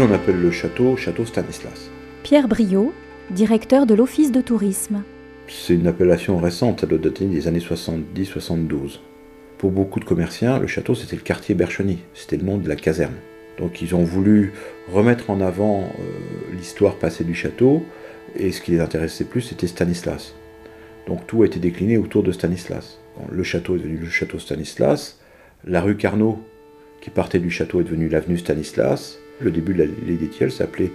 on appelle le château Château Stanislas. Pierre Briot, directeur de l'Office de tourisme. C'est une appellation récente, elle doit dater des années 70-72. Pour beaucoup de commerciants, le château c'était le quartier Bercheny, c'était le nom de la caserne. Donc ils ont voulu remettre en avant euh, l'histoire passée du château, et ce qui les intéressait plus c'était Stanislas. Donc tout a été décliné autour de Stanislas. Le château est devenu le château Stanislas, la rue Carnot qui partait du château est devenue l'avenue Stanislas, le début de l'allée des s'appelait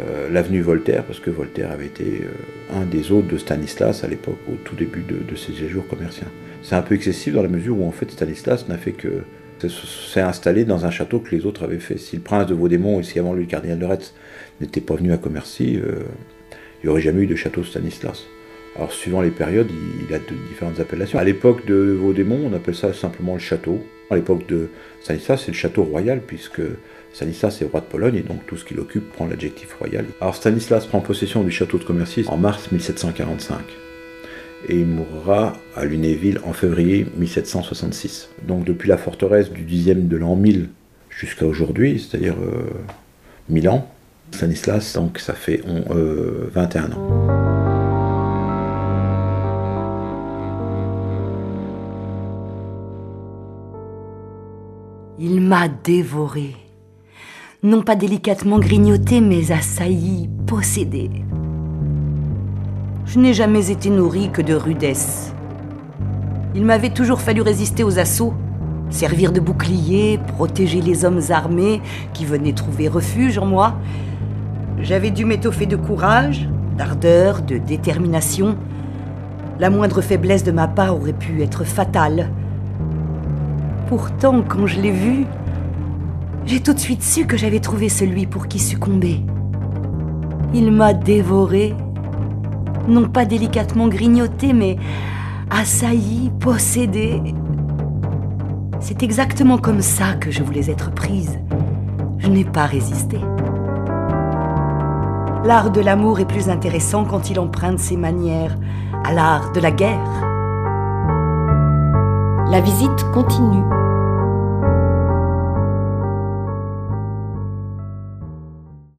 euh, l'avenue Voltaire, parce que Voltaire avait été euh, un des hôtes de Stanislas à l'époque, au tout début de, ses séjours commerciaux. C'est un peu excessif dans la mesure où en fait Stanislas n'a fait que s'est installé dans un château que les autres avaient fait. Si le prince de Vaudémont et si avant lui le cardinal de Retz n'était pas venu à Commercy, euh, il n'y aurait jamais eu de château Stanislas. Alors suivant les périodes, il, a de différentes appellations. À l'époque de Vaudémont, on appelle ça simplement le château. À l'époque de Stanislas, c'est le château royal, puisque Stanislas est roi de Pologne et donc tout ce qu'il occupe prend l'adjectif royal. Alors Stanislas prend possession du château de Commercy en mars 1745 et il mourra à Lunéville en février 1766. Donc depuis la forteresse du 10e de l'an 1000 jusqu'à aujourd'hui, c'est-à-dire 1000 euh, ans, Stanislas, donc ça fait 21 euh, ans. Il m'a dévoré non pas délicatement grignoté, mais assailli, possédé. Je n'ai jamais été nourri que de rudesse. Il m'avait toujours fallu résister aux assauts, servir de bouclier, protéger les hommes armés qui venaient trouver refuge en moi. J'avais dû m'étoffer de courage, d'ardeur, de détermination. La moindre faiblesse de ma part aurait pu être fatale. Pourtant, quand je l'ai vu, j'ai tout de suite su que j'avais trouvé celui pour qui succomber. Il m'a dévoré, non pas délicatement grignoté, mais assailli, possédé. C'est exactement comme ça que je voulais être prise. Je n'ai pas résisté. L'art de l'amour est plus intéressant quand il emprunte ses manières à l'art de la guerre. La visite continue.